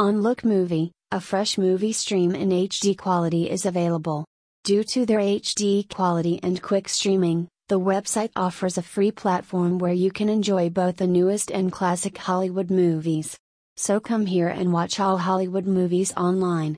On Lookmovie, a fresh movie stream in HD quality is available. Due to their HD quality and quick streaming, the website offers a free platform where you can enjoy both the newest and classic Hollywood movies. So come here and watch all Hollywood movies online.